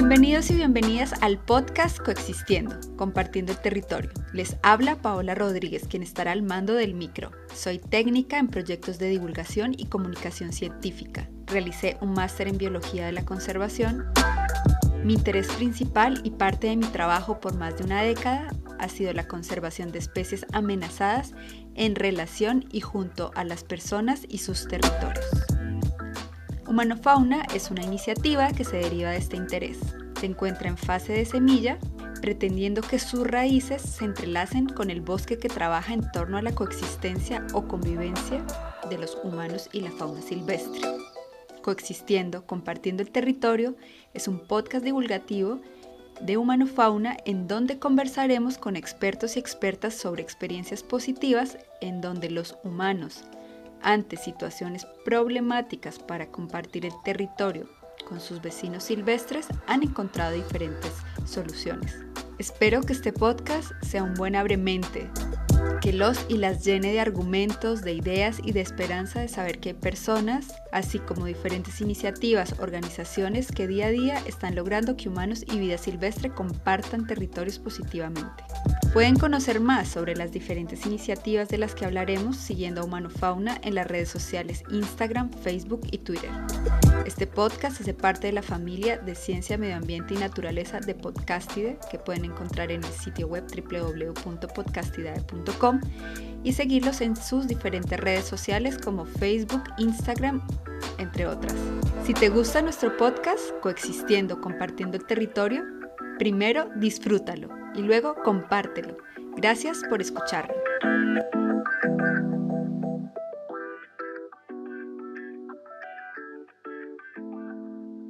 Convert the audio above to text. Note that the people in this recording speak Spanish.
Bienvenidos y bienvenidas al podcast Coexistiendo, compartiendo el territorio. Les habla Paola Rodríguez, quien estará al mando del micro. Soy técnica en proyectos de divulgación y comunicación científica. Realicé un máster en biología de la conservación. Mi interés principal y parte de mi trabajo por más de una década ha sido la conservación de especies amenazadas en relación y junto a las personas y sus territorios. Humanofauna es una iniciativa que se deriva de este interés. Se encuentra en fase de semilla, pretendiendo que sus raíces se entrelacen con el bosque que trabaja en torno a la coexistencia o convivencia de los humanos y la fauna silvestre. Coexistiendo, compartiendo el territorio, es un podcast divulgativo de Humanofauna en donde conversaremos con expertos y expertas sobre experiencias positivas en donde los humanos, ante situaciones problemáticas para compartir el territorio con sus vecinos silvestres, han encontrado diferentes soluciones. Espero que este podcast sea un buen abremente, que los y las llene de argumentos, de ideas y de esperanza de saber que hay personas, así como diferentes iniciativas, organizaciones que día a día están logrando que humanos y vida silvestre compartan territorios positivamente. Pueden conocer más sobre las diferentes iniciativas de las que hablaremos siguiendo a Humano Fauna en las redes sociales Instagram, Facebook y Twitter. Este podcast hace parte de la familia de Ciencia, Medio Ambiente y Naturaleza de Podcastide, que pueden encontrar en el sitio web www.podcastidae.com y seguirlos en sus diferentes redes sociales como Facebook, Instagram, entre otras. Si te gusta nuestro podcast, Coexistiendo, Compartiendo el Territorio, primero disfrútalo y luego compártelo. Gracias por escucharlo.